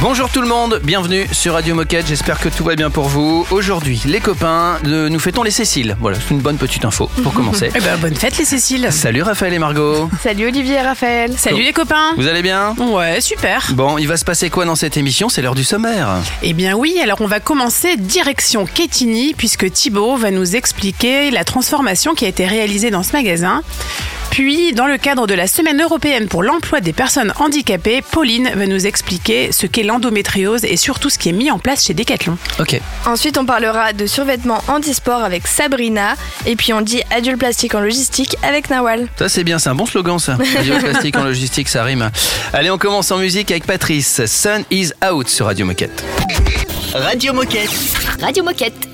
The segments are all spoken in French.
Bonjour tout le monde, bienvenue sur Radio Moquette, j'espère que tout va bien pour vous. Aujourd'hui, les copains, nous fêtons les Céciles. Voilà, c'est une bonne petite info pour commencer. Eh ben, bonne fête les Cécile. Salut Raphaël et Margot. Salut Olivier et Raphaël. Salut les copains. Vous allez bien? Ouais, super. Bon, il va se passer quoi dans cette émission? C'est l'heure du sommaire. Eh bien oui, alors on va commencer direction Quetigny puisque Thibaut va nous expliquer la transformation qui a été réalisée dans ce magasin. Puis, dans le cadre de la Semaine européenne pour l'emploi des personnes handicapées, Pauline va nous expliquer ce qu'est l'endométriose et surtout ce qui est mis en place chez Decathlon. Ok. Ensuite, on parlera de survêtements handisport avec Sabrina. Et puis, on dit adieu le plastique en logistique avec Nawal. Ça c'est bien, c'est un bon slogan ça. Radio plastique en logistique, ça rime. Allez, on commence en musique avec Patrice. Sun is out sur Radio Moquette. Radio Moquette. Radio Moquette.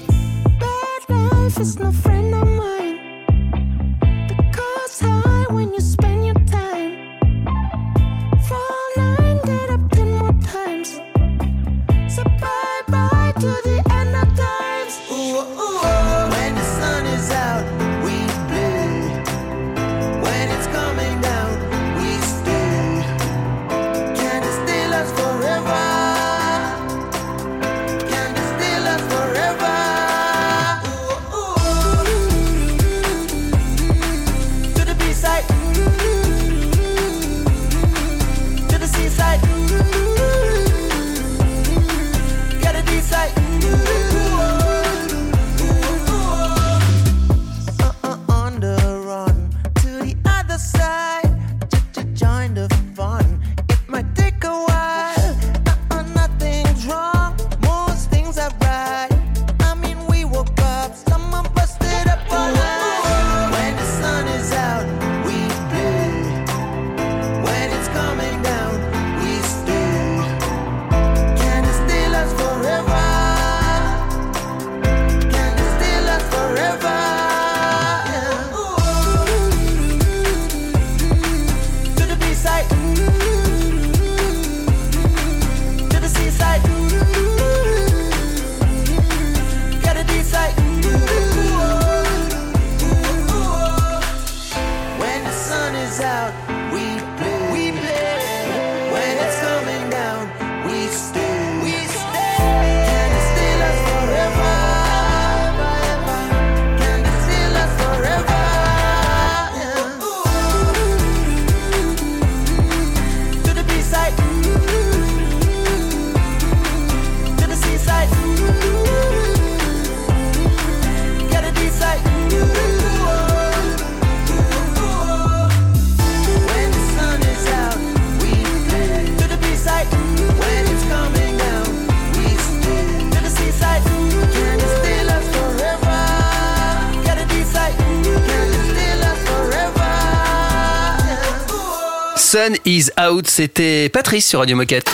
Sun is out, c'était Patrice sur Radio Moquette.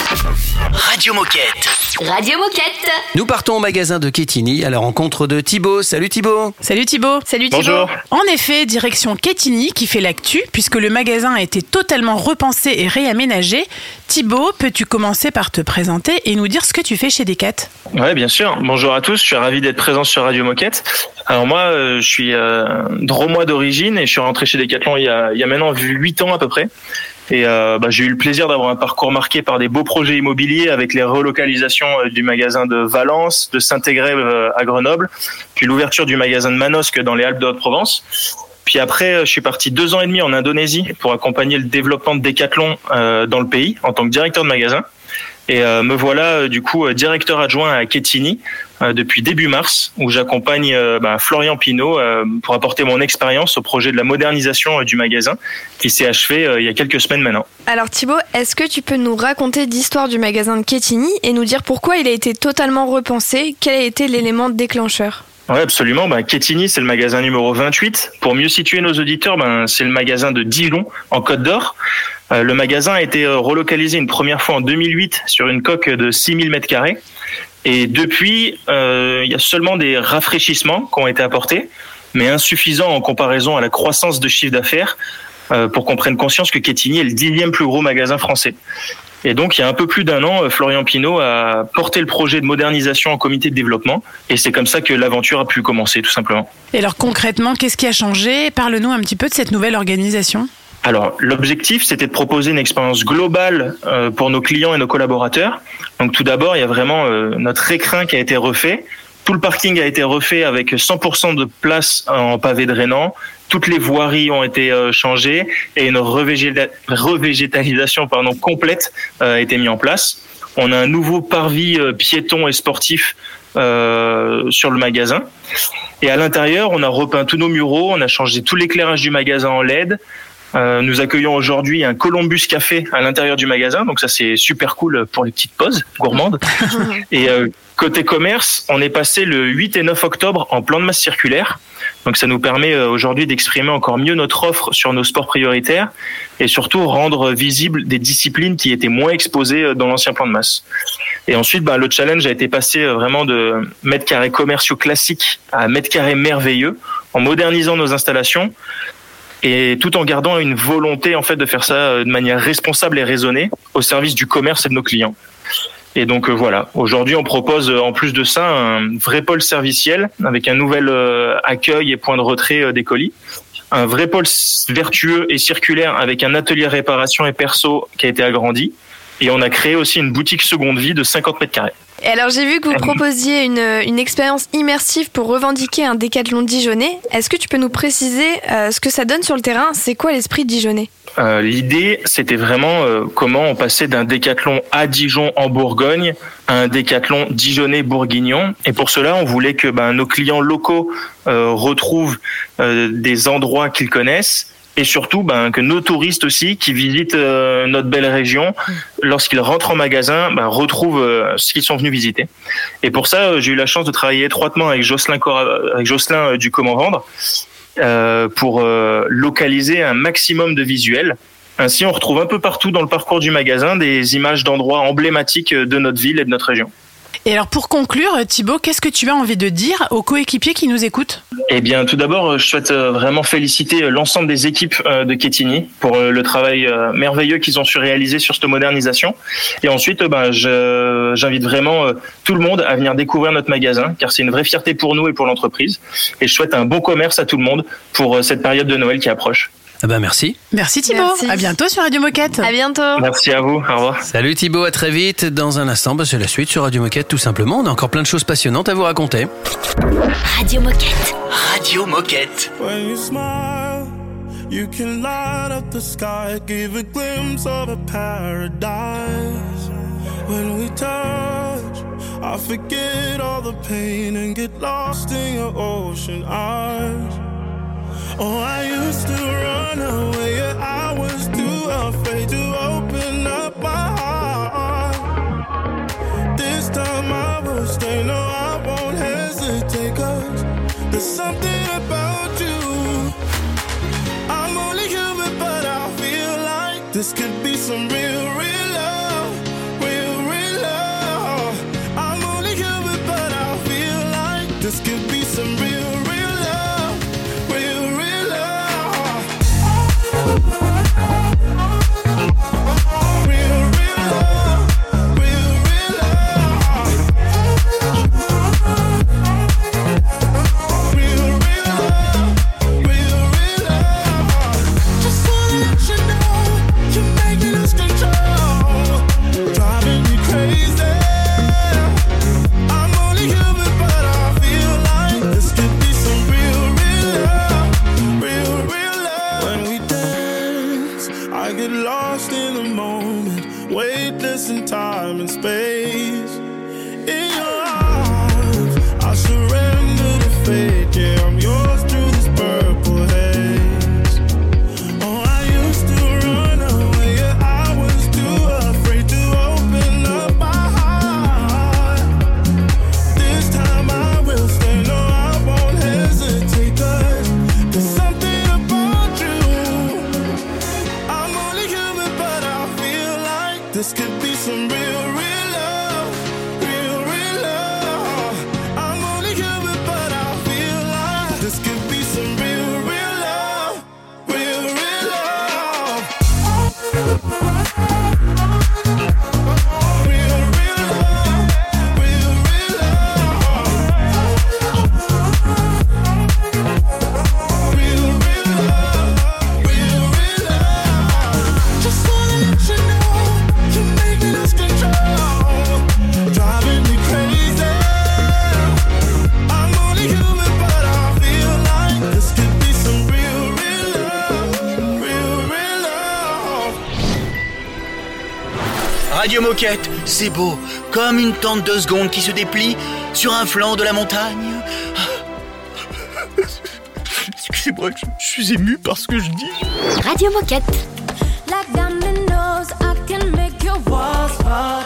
Radio Moquette. Radio Moquette. Nous partons au magasin de Quetigny à la rencontre de Thibaut. Salut Thibaut. Salut Thibaut. Salut Thibaut. Bonjour. En effet, direction Quetigny qui fait l'actu puisque le magasin a été totalement repensé et réaménagé. Thibaut, peux-tu commencer par te présenter et nous dire ce que tu fais chez Decat? Ouais, bien sûr. Bonjour à tous. Je suis ravi d'être présent sur Radio Moquette. Alors moi, euh, je suis euh, dromois d'origine et je suis rentré chez Decathlon il y a, il y a maintenant 8 ans à peu près. Et euh, bah, j'ai eu le plaisir d'avoir un parcours marqué par des beaux projets immobiliers avec les relocalisations euh, du magasin de Valence, de Saint-Égrève euh, à Grenoble, puis l'ouverture du magasin de Manosque dans les Alpes de Haute-Provence. Puis après, euh, je suis parti deux ans et demi en Indonésie pour accompagner le développement de Decathlon dans le pays en tant que directeur de magasin. Et me voilà du coup directeur adjoint à euh, depuis début mars, où j'accompagne euh, bah, Florian Pinault euh, pour apporter mon expérience au projet de la modernisation euh, du magasin, qui s'est achevé euh, il y a quelques semaines maintenant. Alors Thibaut, est-ce que tu peux nous raconter l'histoire du magasin de Quetigny et nous dire pourquoi il a été totalement repensé? Quel a été l'élément déclencheur? Oui, absolument. Ben, Quetigny, c'est le magasin numéro 28. Pour mieux situer nos auditeurs, ben, c'est le magasin de Dijon, en Côte d'Or. Euh, le magasin a été euh, relocalisé une première fois en 2008 sur une coque de 6000 mètres carrés. Et depuis, euh, il y a seulement des rafraîchissements qui ont été apportés, mais insuffisants en comparaison à la croissance de chiffre d'affaires euh, pour qu'on prenne conscience que Quetigny est le dixième plus gros magasin français. Et donc, il y a un peu plus d'un an, euh, Florian Pinault a porté le projet de modernisation en comité de développement. Et c'est comme ça que l'aventure a pu commencer, tout simplement. Et alors concrètement, qu'est-ce qui a changé? Parle-nous un petit peu de cette nouvelle organisation. Alors, l'objectif, c'était de proposer une expérience globale euh, pour nos clients et nos collaborateurs. Donc, tout d'abord, il y a vraiment euh, notre écrin qui a été refait. Tout le parking a été refait avec 100% de place en pavé drainant. Toutes les voiries ont été euh, changées et une revégéta- revégétalisation pardon, complète a été mise en place. On a un nouveau parvis piéton et sportif sur le magasin. Et à l'intérieur, on a repeint tous nos muraux, on a changé tout l'éclairage du magasin en LED. Euh, nous accueillons aujourd'hui un Columbus Café à l'intérieur du magasin, donc ça c'est super cool pour les petites pauses gourmandes. et euh, côté commerce, on est passé le 8 et 9 octobre en plan de masse circulaire, donc ça nous permet euh, aujourd'hui d'exprimer encore mieux notre offre sur nos sports prioritaires et surtout rendre visibles des disciplines qui étaient moins exposées dans l'ancien plan de masse. Et ensuite, bah, le challenge a été passé vraiment de mètres carrés commerciaux classiques à mètres carrés merveilleux en modernisant nos installations et tout en gardant une volonté en fait de faire ça euh, de manière responsable et raisonnée au service du commerce et de nos clients. Et donc euh, voilà, aujourd'hui on propose euh, en plus de ça un vrai pôle serviciel avec un nouvel accueil et point de retrait des colis, un vrai pôle vertueux et circulaire avec un atelier réparation et perso qui a été agrandi, et on a créé aussi une boutique seconde vie de 50 mètres carrés. Et alors j'ai vu que vous proposiez une, une expérience immersive pour revendiquer un décathlon dijonnais. Est-ce que tu peux nous préciser euh, ce que ça donne sur le terrain? C'est quoi l'esprit dijonnais Euh, L'idée, c'était vraiment euh, comment on passait d'un décathlon à Dijon en Bourgogne à un décathlon dijonnais bourguignon. Et pour cela, on voulait que ben, nos clients locaux retrouvent des endroits qu'ils connaissent. Et surtout, ben, que nos touristes aussi, qui visitent euh, notre belle région, lorsqu'ils rentrent en magasin, ben, retrouvent euh, ce qu'ils sont venus visiter. Et pour ça, euh, j'ai eu la chance de travailler étroitement avec Jocelyn, Cora- avec Jocelyn du Comment Vendre pour localiser un maximum de visuels. Ainsi, on retrouve un peu partout dans le parcours du magasin des images d'endroits emblématiques de notre ville et de notre région. Et alors pour conclure, Thibaut, qu'est-ce que tu as envie de dire aux coéquipiers qui nous écoutent? Eh bien, tout d'abord, euh, je souhaite euh, vraiment féliciter euh, l'ensemble des équipes de Ketini pour le travail merveilleux qu'ils ont su réaliser sur cette modernisation. Et ensuite, ben, j'invite vraiment tout le monde à venir découvrir notre magasin, car c'est une vraie fierté pour nous et pour l'entreprise. Et je souhaite un bon commerce à tout le monde pour cette période de Noël qui approche. Ah bah merci. Merci Thibaut. Merci. À bientôt sur Radio Moquette. À bientôt Merci à vous. Au revoir. Salut Thibaut, à très vite. Dans un instant, bah, c'est la suite sur Radio Moquette tout simplement. On a encore plein de choses passionnantes à vous raconter. Radio Moquette. Radio Moquette. When you smile, you can light up the sky, give a glimpse of a paradise. When we touch, I forget all the pain and get lost in your ocean eyes. Oh, I used to run away, yeah, I was too afraid to open up my heart. This time I will stay, no, I won't hesitate, cause there's something about you. I'm only human, but I feel like this could be some space. C'est beau, comme une tente de seconde qui se déplie sur un flanc de la montagne. Excusez-moi, je, je suis ému par ce que je dis. Radio Moquette. Like dominoes, I can make your walls fall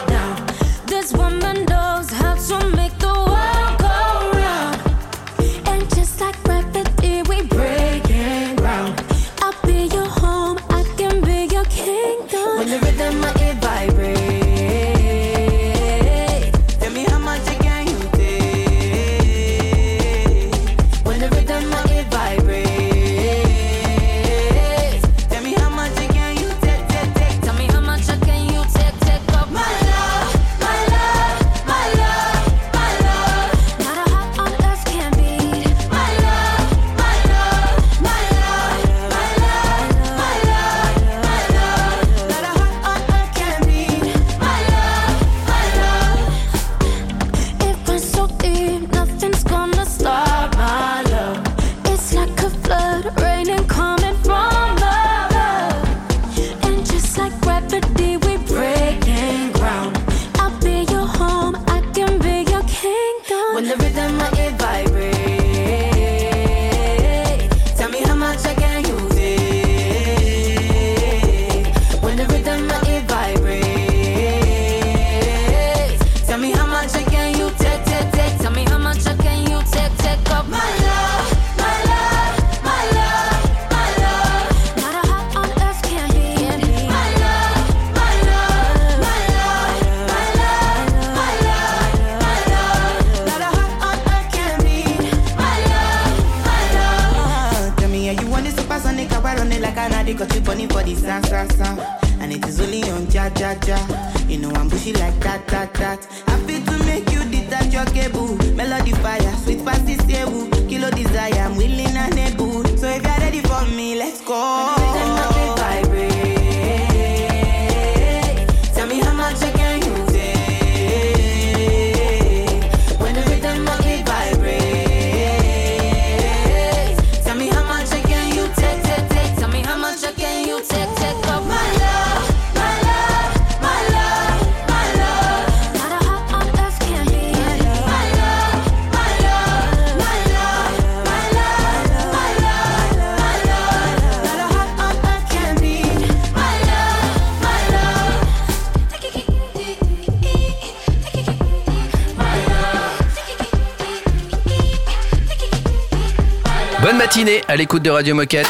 matinée à l'écoute de Radio Moquette.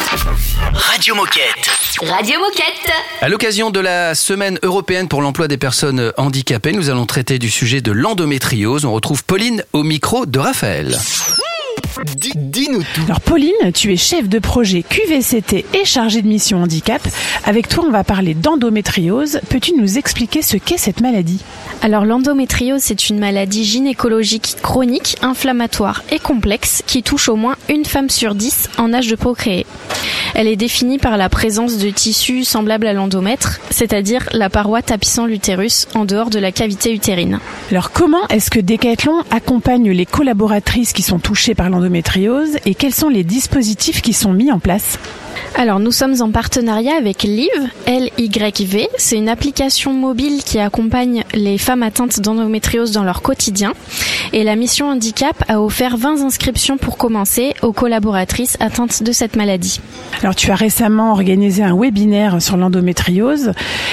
Radio Moquette. Radio Moquette. À l'occasion de la semaine européenne pour l'emploi des personnes handicapées, nous allons traiter du sujet de l'endométriose. On retrouve Pauline au micro de Raphaël. Dis- Dis-nous tout. Alors Pauline, tu es chef de projet QVCT et chargée de mission handicap. Avec toi, on va parler d'endométriose. Peux-tu nous expliquer ce qu'est cette maladie? Alors l'endométriose, c'est une maladie gynécologique chronique, inflammatoire et complexe qui touche au moins une femme sur dix en âge de procréer. Elle est définie par la présence de tissus semblables à l'endomètre, c'est-à-dire la paroi tapissant l'utérus en dehors de la cavité utérine. Alors comment est-ce que Decathlon accompagne les collaboratrices qui sont touchées par l'endométriose? Et quels sont les dispositifs qui sont mis en place Alors nous sommes en partenariat avec Liv, L-Y-V. C'est une application mobile qui accompagne les femmes atteintes d'endométriose dans leur quotidien. Et la mission handicap a offert 20 inscriptions pour commencer aux collaboratrices atteintes de cette maladie. Alors tu as récemment organisé un webinaire sur l'endométriose.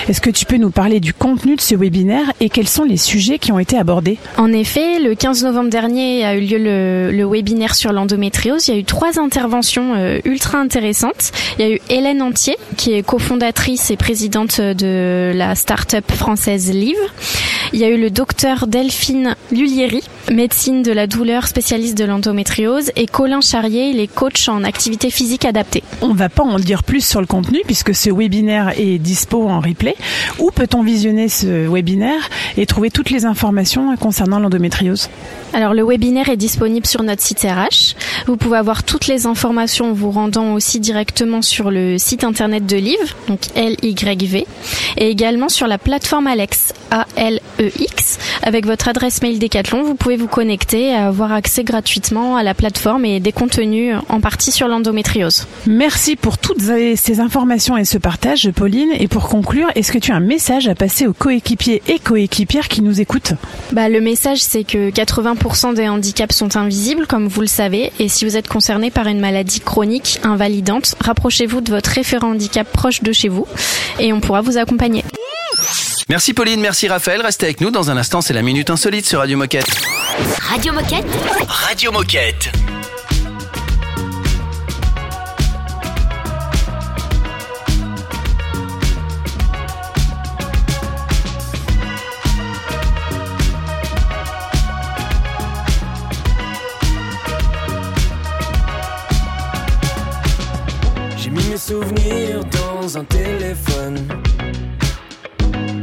Est-ce que tu peux nous parler du contenu de ce webinaire et quels sont les sujets qui ont été abordés? En effet, le 15 novembre dernier a eu lieu le, le webinaire sur l'endométriose. Il y a eu trois interventions euh, ultra intéressantes. Il y a eu Hélène Antier, qui est cofondatrice et présidente de la start-up française Live. Il y a eu le docteur Delphine Lullieri, médecine de la douleur spécialiste de l'endométriose, et Colin Charrier, il est coach en activité physique adaptée. On va pas en dire plus sur le contenu puisque ce webinaire est dispo en replay. Où peut-on visionner ce webinaire et trouver toutes les informations concernant l'endométriose? Alors le webinaire est disponible sur notre site RH. Vous pouvez avoir toutes les informations en vous rendant aussi directement sur le site internet de Liv, donc L-Y-V, et également sur la plateforme Alex, A-L-E-X. Avec votre adresse mail Decathlon, vous pouvez vous connecter, à avoir accès gratuitement à la plateforme et des contenus en partie sur l'endométriose. Merci pour toutes ces informations et ce partage, Pauline. Et pour conclure, est-ce que tu as un message à passer aux coéquipiers et coéquipières qui nous écoutent? Bah, le message, c'est que 80% des handicaps sont invisibles, comme vous le savez, et si vous êtes concerné par une maladie chronique invalidante, rapprochez-vous de votre référent handicap proche de chez vous et on pourra vous accompagner. Merci Pauline, merci Raphaël. Restez avec nous. Dans un instant, c'est la Minute Insolite sur Radio Moquette. Radio Moquette. Radio Moquette. Souvenirs dans un téléphone.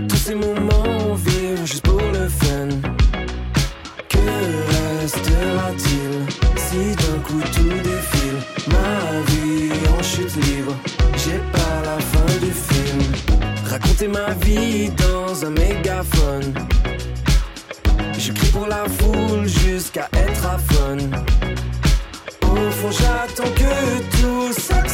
Tous ces moments vivre juste pour le fun. Que restera-t-il si d'un coup tout défile? Ma vie en chute libre, j'ai pas la fin du film. Raconter ma vie dans un mégaphone. Je crie pour la foule jusqu'à être aphone. Au fond, j'attends que tout s'accélère.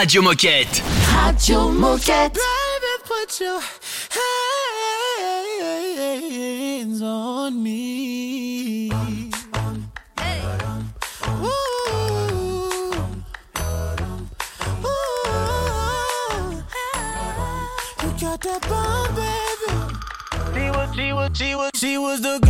Radio Moquette. Radio Moquette. Baby, put your hands on me. Ooh. Ooh. You got that bomb, baby. She was, she was, she was, she was the girl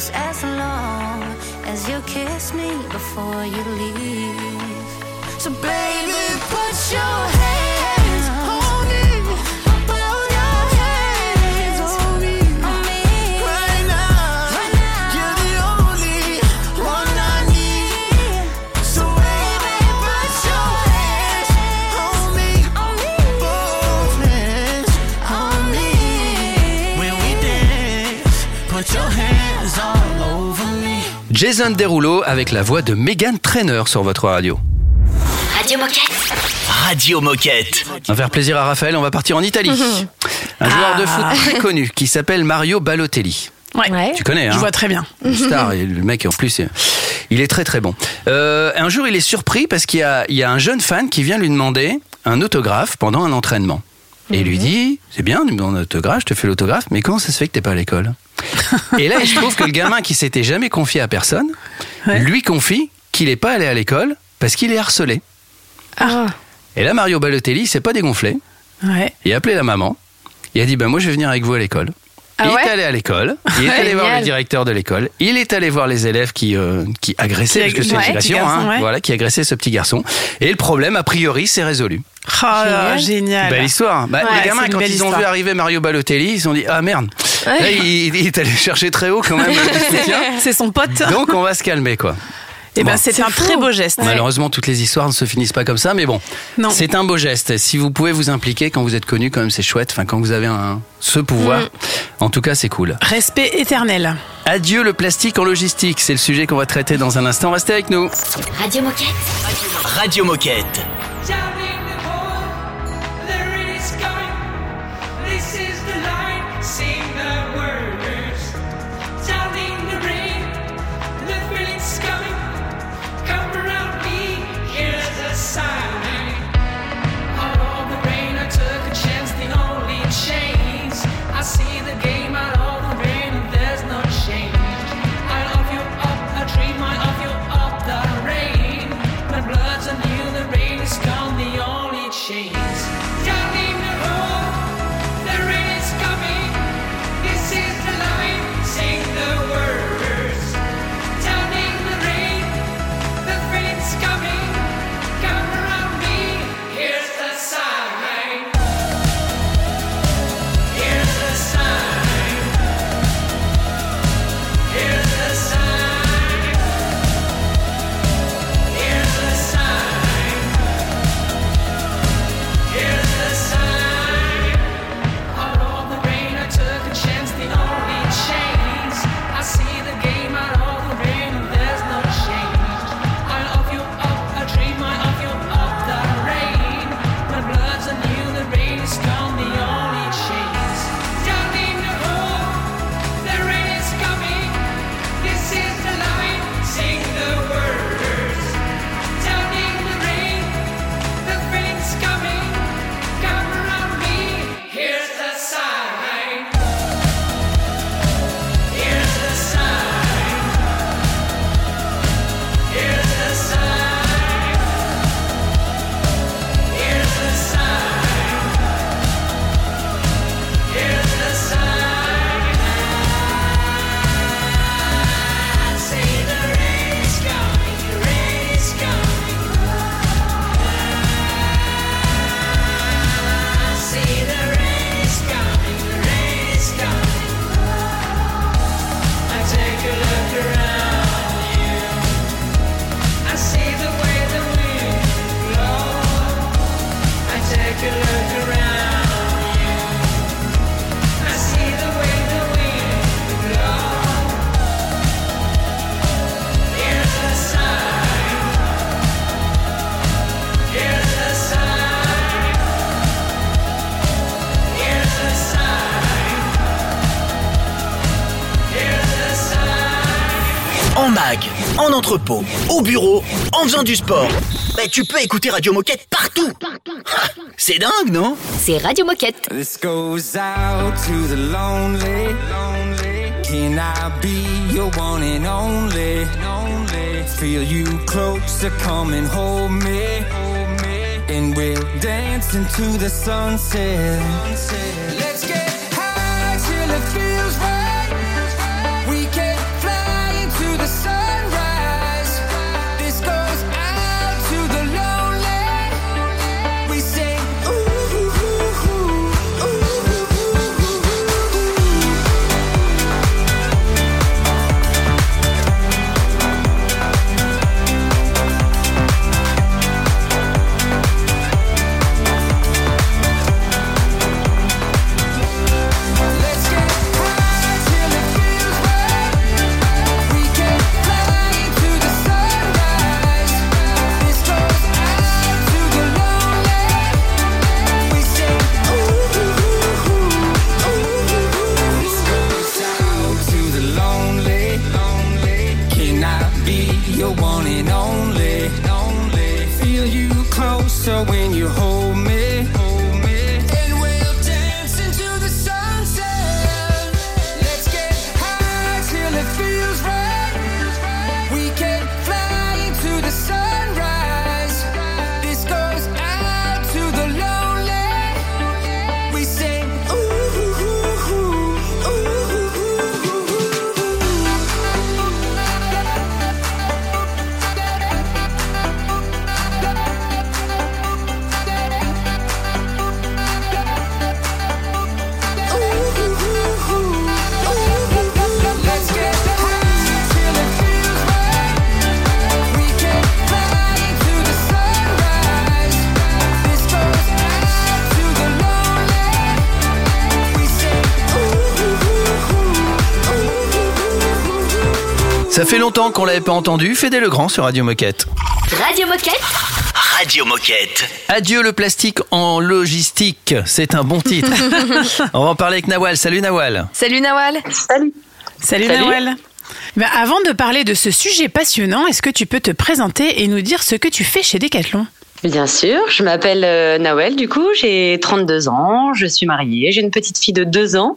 Just as long as you kiss me before you leave. So, baby, put your hands Jason Derulo avec la voix de Megan Trainer sur votre radio. Radio Moquette. Radio Moquette. On va faire plaisir à Raphaël, on va partir en Italie. Un joueur de foot très connu qui s'appelle Mario Balotelli. Ouais. Tu connais, hein Je vois très bien. Une Star, et le mec en plus, il est très très bon. Euh, un jour, il est surpris parce qu'il y a, il y a un jeune fan qui vient lui demander un autographe pendant un entraînement. Et il lui dit, c'est bien, tu me demandes un autographe, je te fais l'autographe, mais comment ça se fait que t'es pas à l'école? Et là, il se trouve que le gamin qui s'était jamais confié à personne, lui confie qu'il est pas allé à l'école parce qu'il est harcelé. Et là, Mario Balotelli, il s'est pas dégonflé. Ouais. Il a appelé la maman. Il a dit, ben moi, je vais venir avec vous à l'école. Ah il ouais est allé à l'école, il est allé voir le directeur de l'école, il est allé voir les élèves qui, euh, qui agressaient, Qui parce que c'est ouais, hein, ouais. voilà, qui agressaient ce petit garçon. Et le problème, a priori, c'est résolu. Oh génial. Belle histoire. Bah, Ouais, les gamins, quand belle ils ont histoire. vu arriver Mario Balotelli, ils se sont dit Ah merde, Ouais. là, il, il est allé chercher très haut quand même. C'est son pote. Donc on va se calmer quoi. Eh ben, Bon. c'était un très beau geste. Malheureusement, toutes les histoires ne se finissent pas comme ça, mais bon, Non. c'est un beau geste. Si vous pouvez vous impliquer quand vous êtes connu, quand même, c'est chouette. Enfin, quand vous avez un, ce pouvoir, Mm. en tout cas, c'est cool. Respect éternel. Adieu le plastique en logistique, c'est le sujet qu'on va traiter dans un instant. Restez avec nous. Radio Moquette. Radio Moquette. This entrepôt, au bureau, en faisant du sport. Bah, tu peux écouter Radio Moquette partout. Ah, C'est dingue, non? C'est Radio Moquette. This goes out to the lonely. Can I be your one and only? Feel you closer, come and hold me. And we'll dance into the sunset. Longtemps qu'on l'avait pas entendu. Fédé Legrand sur Radio Moquette. Radio Moquette. Radio Moquette. Adieu le plastique en logistique. C'est un bon titre. On va en parler avec Nawal. Salut Nawal. Salut Nawal. Salut. Salut, Salut. Nawal. Ben, avant de parler de ce sujet passionnant, est-ce que tu peux te présenter et nous dire ce que tu fais chez Decathlon? Bien sûr, je m'appelle euh, Nawel, du coup, j'ai 32 ans, je suis mariée, j'ai une petite fille de 2 ans.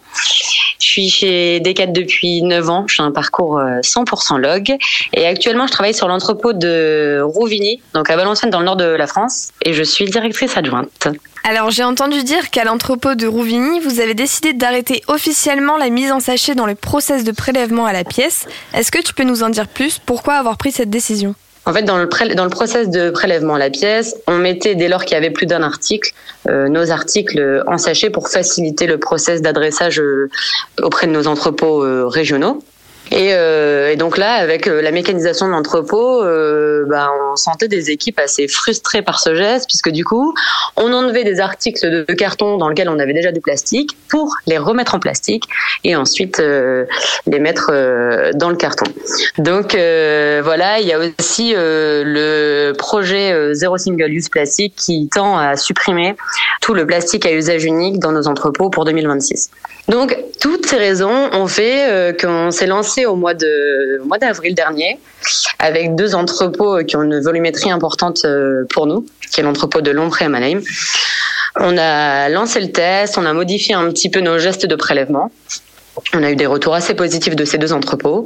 Je suis chez Decat depuis 9 ans, j'ai un parcours euh, 100% log. Et actuellement, je travaille sur l'entrepôt de Rouvigny, donc à Valenciennes, dans le nord de la France, et je suis directrice adjointe. Alors j'ai entendu dire qu'à l'entrepôt de Rouvigny, vous avez décidé d'arrêter officiellement la mise en sachet dans le process de prélèvement à la pièce. Est-ce que tu peux nous en dire plus? Pourquoi avoir pris cette décision? En fait, dans le, pré- dans le process de prélèvement à la pièce, on mettait, dès lors qu'il y avait plus d'un article, euh, nos articles en sachet pour faciliter le process d'adressage euh, auprès de nos entrepôts euh, régionaux. Et, euh, et donc là, avec euh, la mécanisation de l'entrepôt, euh, bah, on sentait des équipes assez frustrées par ce geste, puisque du coup, on enlevait des articles de, carton dans lesquels on avait déjà du plastique pour les remettre en plastique et ensuite les mettre dans le carton. Donc voilà, il y a aussi le projet Zéro Single Use Plastique qui tend à supprimer tout le plastique à usage unique dans nos entrepôts pour 2026. Donc toutes ces raisons ont fait qu'on s'est lancé au mois de mois d'avril dernier avec deux entrepôts qui ont une volumétrie importante euh, pour nous, qui est l'entrepôt de Lompré à Mannheim. On a lancé le test, on a modifié un petit peu nos gestes de prélèvement. On a eu des retours assez positifs de ces deux entrepôts.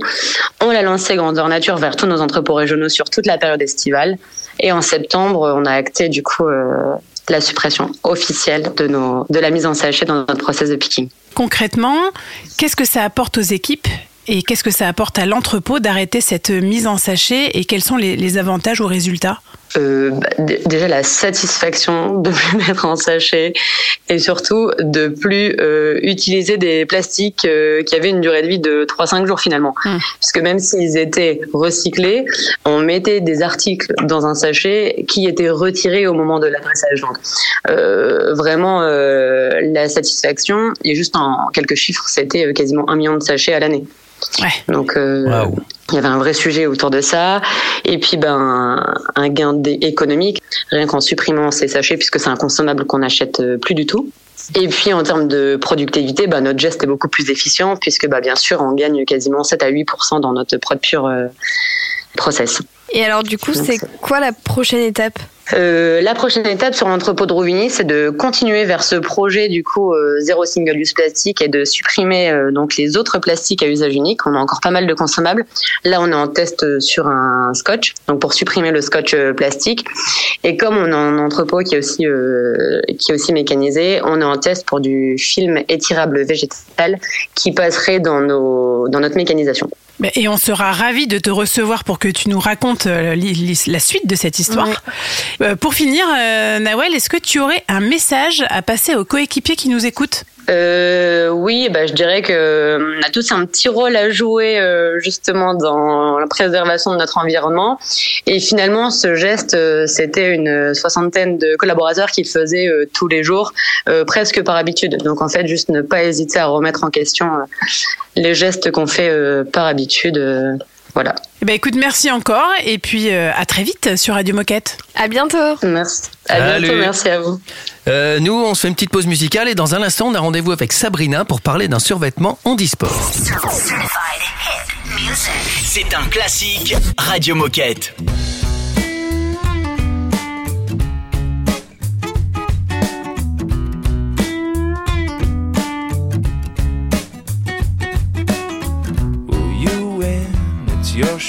On l'a lancé grandeur nature vers tous nos entrepôts régionaux sur toute la période estivale. Et en septembre, on a acté du coup euh, la suppression officielle de, nos, de la mise en sachet dans notre process de picking. Concrètement, qu'est-ce que ça apporte aux équipes et qu'est-ce que ça apporte à l'entrepôt d'arrêter cette mise en sachet et quels sont les, avantages ou résultats? Euh, bah, déjà la satisfaction de plus mettre en sachet et surtout de plus euh, utiliser des plastiques euh, qui avaient une durée de vie de 3-5 jours finalement. Puisque même s'ils étaient recyclés, on mettait des articles dans un sachet qui étaient retirés au moment de l'adressage. Donc euh, vraiment euh, la satisfaction, et juste en quelques chiffres, c'était quasiment un million de sachets à l'année. Donc euh, il y avait un vrai sujet autour de ça. Et puis ben un gain économique, rien qu'en supprimant ces sachets, puisque c'est un consommable qu'on n'achète euh, plus du tout. Et puis en termes de productivité, ben, notre geste est beaucoup plus efficient, puisque ben, bien sûr on gagne quasiment 7 à 8% dans notre prod pure euh, process. Et alors du coup, c'est quoi la prochaine étape? Euh, la prochaine étape sur l'entrepôt de Rouvigny, c'est de continuer vers ce projet du coup euh, zéro single use plastique et de supprimer euh, donc les autres plastiques à usage unique. On a encore pas mal de consommables. Là, on est en test euh, sur un scotch, donc pour supprimer le scotch euh, plastique. Et comme on a un entrepôt qui est aussi qui est aussi mécanisé, on est en test pour du film étirable végétal qui passerait dans nos dans notre mécanisation. Et on sera ravis de te recevoir pour que tu nous racontes euh, la suite de cette histoire. Euh, pour finir, euh, Nawel, est-ce que tu aurais un message à passer aux coéquipiers qui nous écoutent? Euh, oui, bah, je dirais que euh, on a tous un petit rôle à jouer euh, justement dans la préservation de notre environnement. Et finalement, ce geste, euh, c'était une soixantaine de collaborateurs qui le faisaient euh, tous les jours, presque par habitude. Donc en fait, juste ne pas hésiter à remettre en question les gestes qu'on fait par habitude. Voilà. Eh ben, écoute, merci encore et puis euh, à très vite sur Radio Moquette. À bientôt. Merci. À bientôt, Salut. merci à vous. Euh, nous, on se fait une petite pause musicale et dans un instant, on a rendez-vous avec Sabrina pour parler d'un survêtement handisport. C'est un classique Radio Moquette.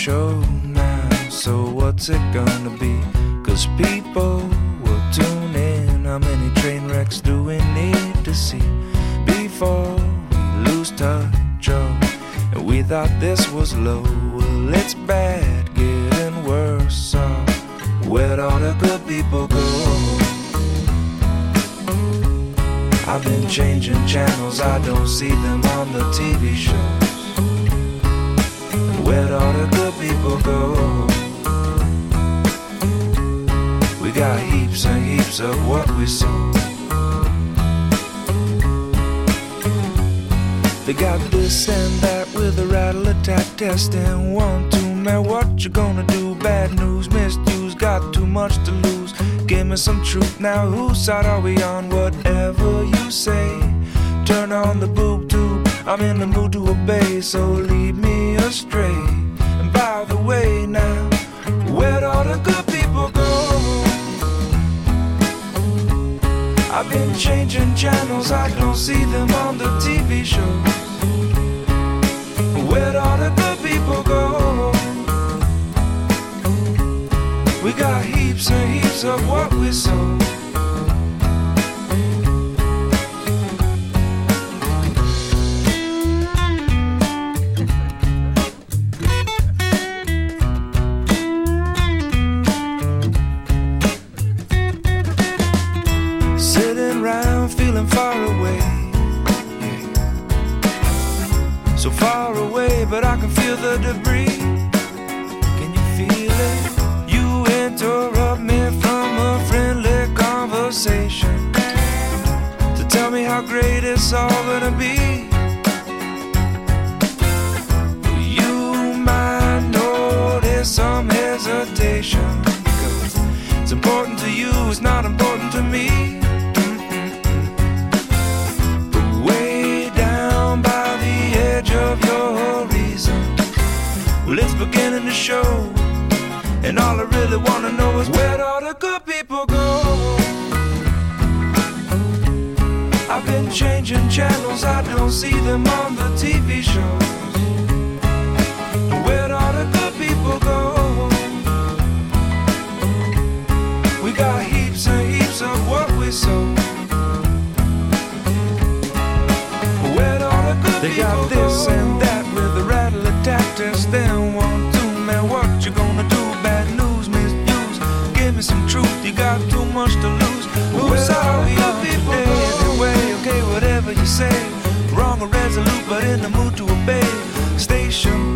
Show now. So what's it gonna be? Cause people will tune in. How many train wrecks do we need to see before we lose touch? Oh, and we thought this was low. Well, it's bad, getting worse. So where'd all the good people go? I've been changing channels, I don't see them on the TV shows. Where'd all the good people go? We got heaps and heaps of what we sow. They got this and that with a rattle attack test and one, two, man, what you gonna do? Bad news, misused, got too much to lose. Give me some truth now, whose side are we on? Whatever you say, turn on the boob tube. I'm in the mood to obey, so lead me astray. And by the way, now, where'd all the good people go? I've been changing channels, I don't see them on the TV shows. Where'd all the good people go? We got heaps and heaps of what we sow. Far away, but I can feel the debris. Can you feel it? You interrupt me from a friendly conversation to tell me how great it's all gonna be. You might notice some hesitation because it's important to you, it's not important to me. Well, it's beginning to show. And all I really wanna know is where'd all the good people go? I've been changing channels, I don't see them on the TV shows. Where'd all the good people go? We got heaps and heaps of what we sow. Where'd all the good they got this got too much to lose. Who's all other people anyway? Okay, whatever you say. Wrong or resolute, but in the mood to obey. Station,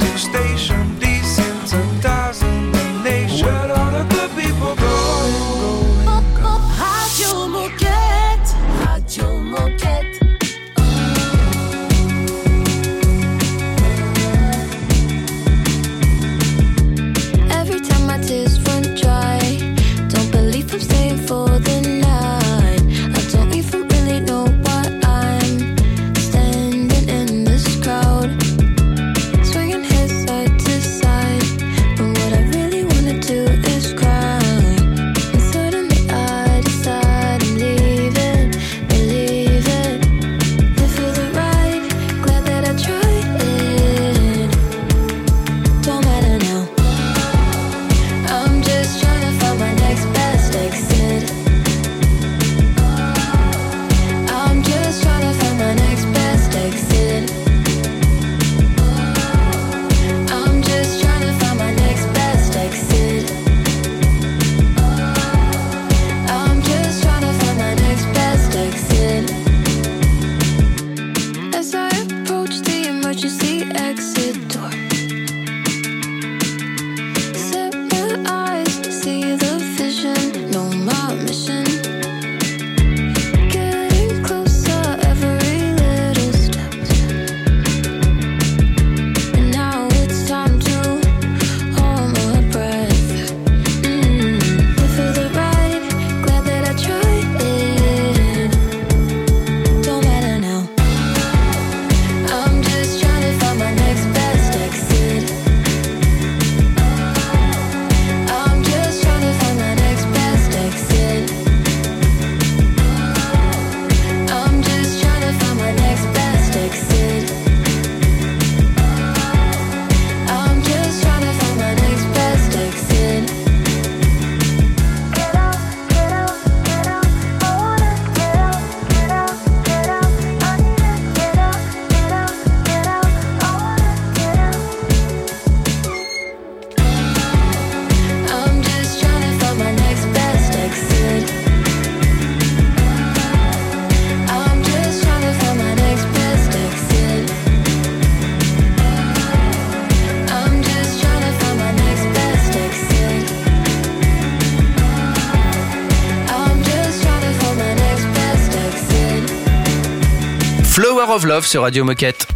of Love sur Radio Moquette.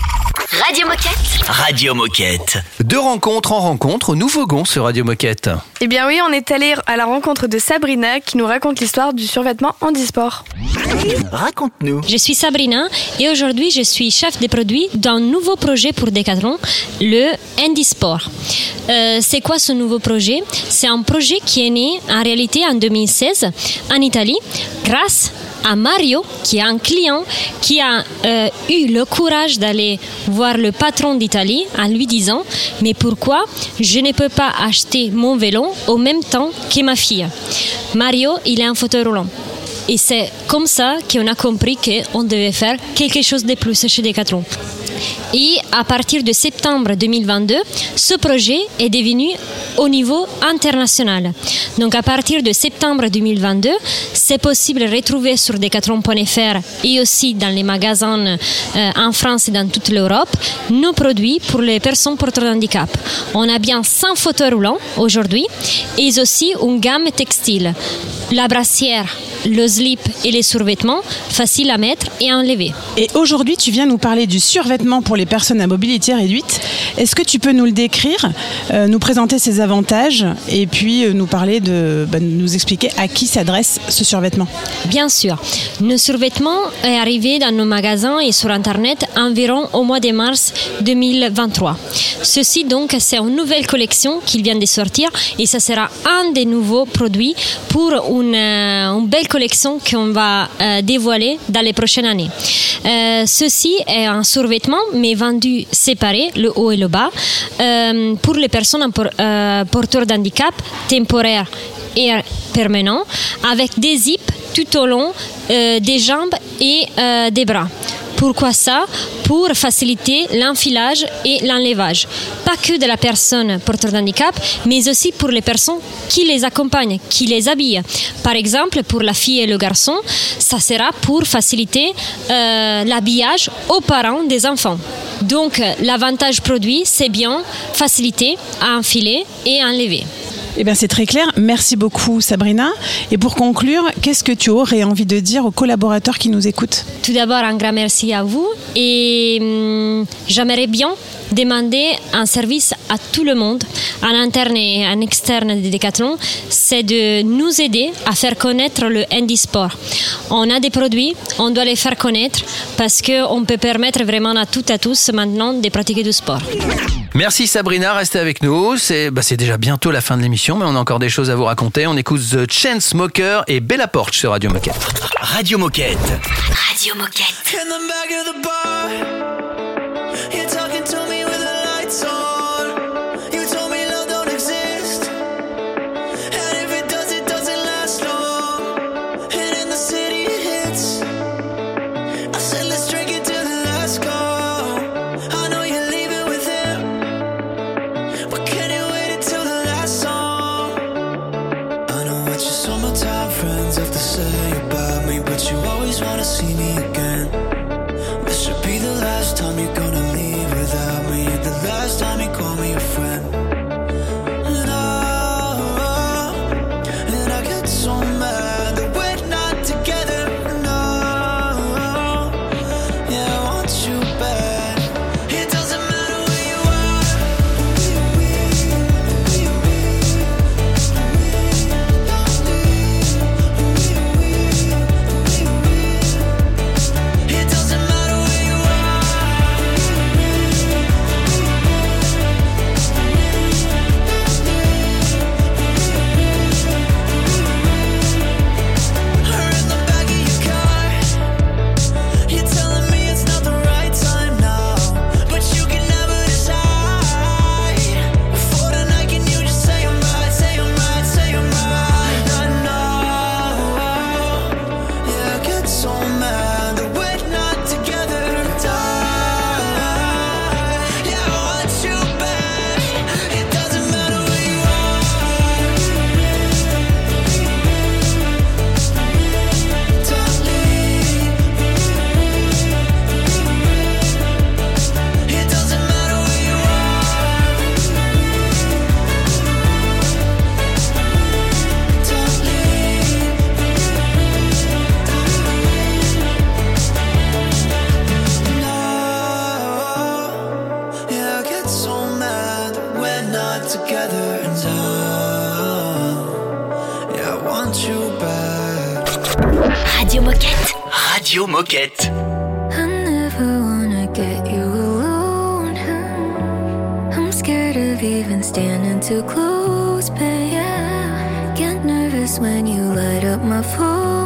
Radio Moquette. Radio Moquette. De rencontre en rencontre, nous voguons sur Radio Moquette. Eh bien oui, on est allé à la rencontre de Sabrina qui nous raconte l'histoire du survêtement handisport. Raconte-nous. Je suis Sabrina et aujourd'hui je suis chef de produit d'un nouveau projet pour Decathlon, le Handisport. Euh, c'est quoi ce nouveau projet? C'est un projet qui est né en réalité en 2016 en Italie grâce à Mario, qui est un client qui a euh, eu le courage d'aller voir le patron d'Italie en lui disant Mais pourquoi je ne peux pas acheter mon vélo au même temps que ma fille? Mario, il est un fauteuil roulant. Et c'est comme ça qu'on a compris qu'on devait faire quelque chose de plus chez Decathlon. Et à partir de septembre 2022, ce projet est devenu au niveau international. Donc à partir de septembre 2022, c'est possible de retrouver sur decathlon.fr et aussi dans les magasins euh, en France et dans toute l'Europe nos produits pour les personnes de handicap. On a bien 100 fauteuils roulants aujourd'hui et aussi une gamme textile. La brassière, le slip et les survêtements, faciles à mettre et à enlever. Et aujourd'hui, tu viens nous parler du survêtement pour les personnes à mobilité réduite. Est-ce que tu peux nous le décrire, euh, nous présenter ses avantages et puis euh, nous parler de, bah, nous expliquer à qui s'adresse ce survêtement? Bien sûr. Nos survêtements est arrivé dans nos magasins et sur Internet environ au mois de mars 2023. Ceci donc, c'est une nouvelle collection qui vient de sortir et ça sera un des nouveaux produits pour une, euh, une belle collection qu'on va euh, dévoiler dans les prochaines années. Euh, ceci est un survêtement mais vendu séparé, le haut et le bas, euh, pour les personnes porteurs d'handicap temporaire et permanent, avec des zips tout au long des jambes et des bras. Pourquoi ça Pour faciliter l'enfilage et l'enlevage. Pas que de la personne porteur d'handicap, mais aussi pour les personnes qui les accompagnent, qui les habillent. Par exemple, pour la fille et le garçon, ça sera pour faciliter euh, l'habillage aux parents des enfants. Donc, l'avantage produit, c'est bien faciliter à enfiler et à enlever. Eh bien, c'est très clair. Merci beaucoup, Sabrina. Et pour conclure, qu'est-ce que tu aurais envie de dire aux collaborateurs qui nous écoutent? Tout d'abord, un grand merci à vous et hum, j'aimerais bien demander un service à tout le monde, en interne et en externe de Decathlon, c'est de nous aider à faire connaître le handisport. On a des produits, on doit les faire connaître parce qu'on peut permettre vraiment à toutes et à tous maintenant de pratiquer du sport. Merci Sabrina, restez avec nous. C'est bah, déjà bientôt la fin de l'émission, mais on a encore des choses à vous raconter. On écoute The Chainsmokers et Bella Porch sur Radio Moquette. Radio Moquette. Radio Moquette. Summertime friends have to say about me, but you always wanna see me again. Of even standing too close, but yeah. Get nervous when you light up my phone.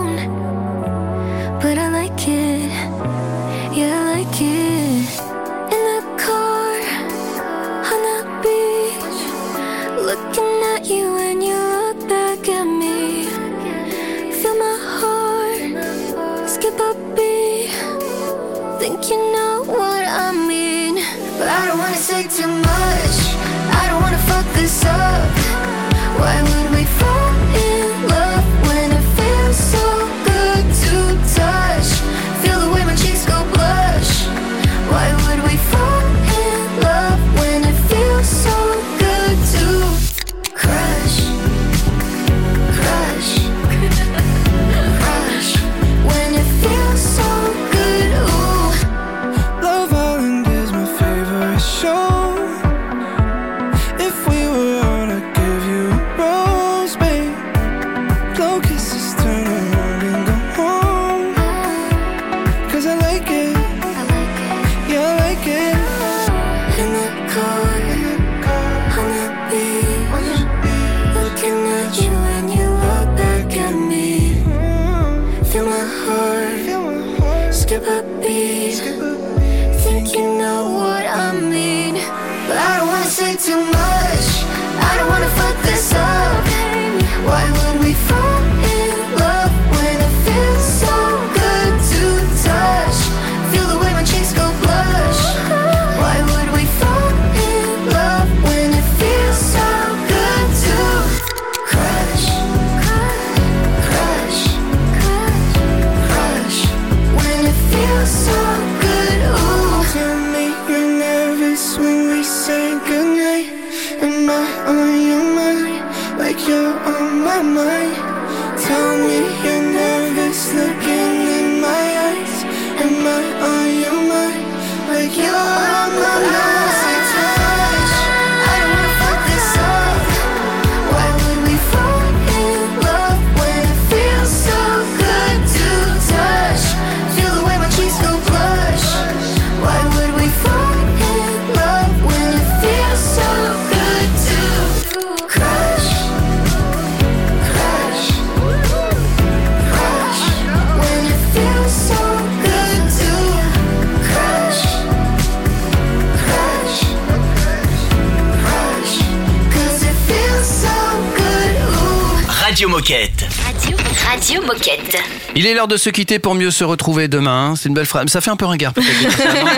Est l'heure de se quitter pour mieux se retrouver demain. C'est une belle phrase. Ça fait un peu ringard peut-être.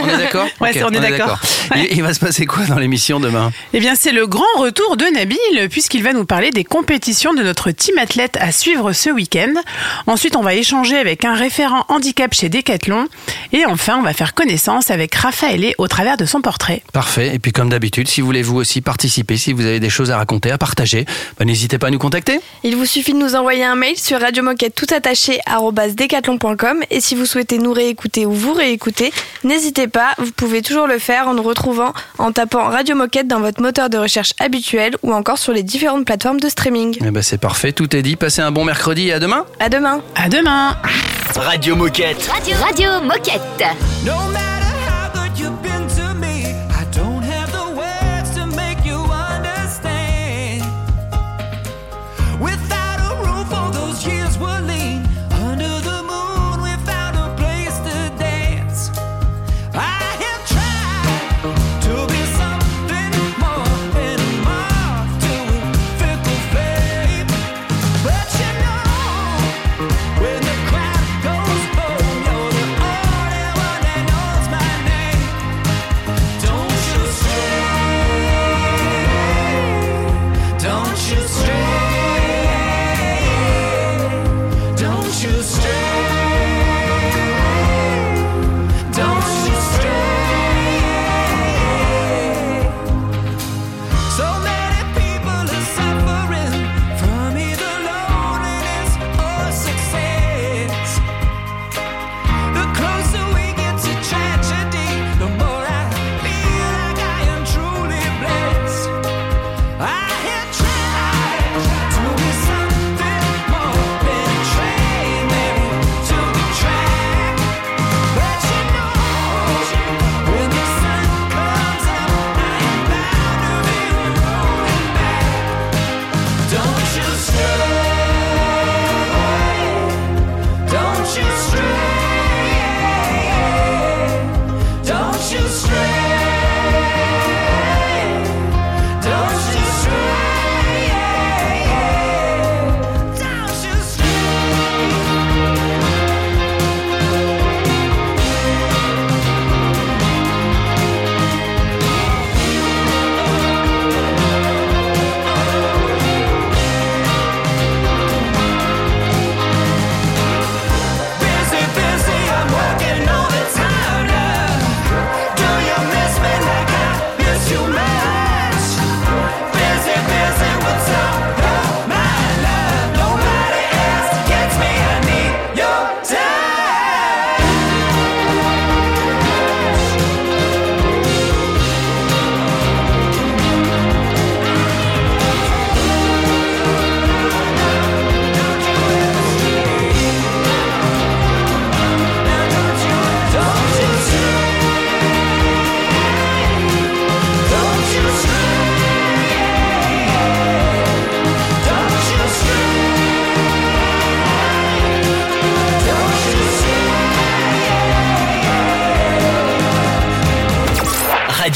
On est d'accord? Ouais, on est d'accord. Il, il va se passer quoi dans l'émission demain? Eh bien, c'est le grand retour de Nabil, puisqu'il va nous parler des compétitions de notre team athlète à suivre ce week-end. Ensuite, on va échanger avec un référent handicap chez Decathlon. Et enfin, on va faire connaissance avec Raphaël au travers de son portrait. Parfait. Et puis comme d'habitude, si vous voulez vous aussi participer, si vous avez des choses à raconter, à partager, bah, n'hésitez pas à nous contacter. Il vous suffit de nous envoyer un mail sur radiomoquette tout attaché decathlon.com et si vous souhaitez nous réécouter ou vous réécouter, n'hésitez pas, vous pouvez toujours le faire en nous retrouvant en tapant Radio Moquette dans votre moteur de recherche habituel ou encore sur les différentes plateformes de streaming. Eh ben, c'est parfait, tout est dit. Passez un bon mercredi et à demain. À demain. À demain. Radio Moquette. Radio, Radio Moquette. No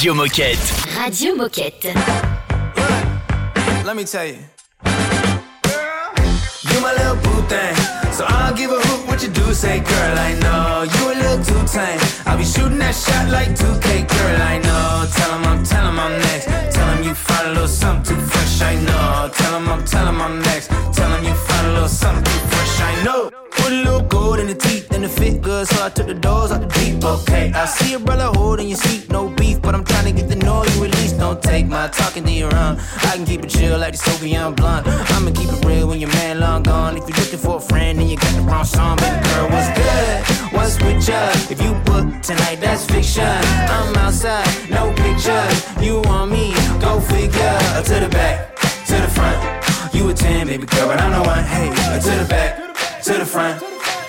Radio Moquette. Radio Moquette. Let me tell you. You my little boo thing. So I'll give a hoot what you do say, girl. I know you a little too tame. I'll be shooting that shot like 2K, girl. I know. Tell him I'm, tell him I'm next. Tell him you find a little something too fresh. I know. Tell him I'm, tell him I'm next. Tell him you find a little something too fresh. I know. And it fit good, so I took the doors out the deep. Okay, I see a brother holding your seat, no beef, but I'm trying to get the noise you at. Don't take my talking to your own. I can keep it chill like the Soviet blunt. I'ma keep it real when your man long gone. If you're looking for a friend, then you got the wrong song. Baby girl, what's good? What's with ya? If you book tonight, that's fiction. I'm outside, no pictures. You want me? Go figure. To the back, to the front. You a 10, baby girl, but I'm the one. Hey, to the back, to the front.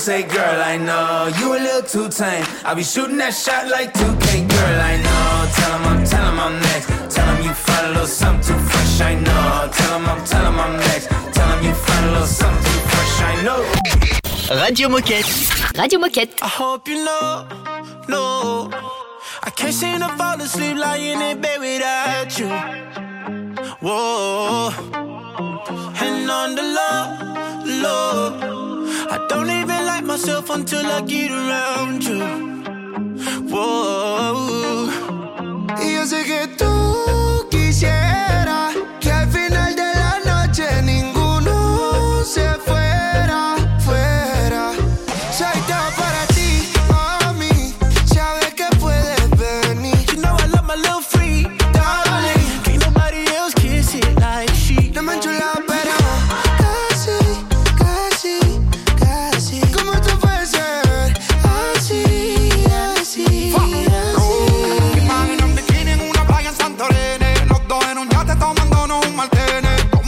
Say, girl. I know you a little too tame. I'll be shooting that shot like 2K, girl. I know. Tell him I'm, tell him I'm next. Tell him you find a little something too fresh. I know. Tell him I'm, tell him I'm next. Tell him you find a little something too fresh. I know. Radio Moquette. Radio Moquette. I hope you know, no. I can't seem to fall asleep lying in bed without you. Whoa. And on the low, low. I don't even like myself until I get around you. Whoa. Yo sé que tú quisieras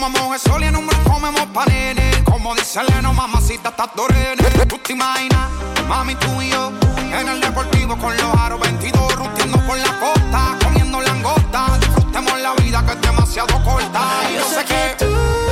el sol y en un bron comemos panini Como dice Leno, mamacita, estás dorene Tú te imaginas, mami, tú y yo En el deportivo con los aros 22 Ruteando por la costa, comiendo langosta. Disfrutemos la vida que es demasiado corta. Y Yo sé que tú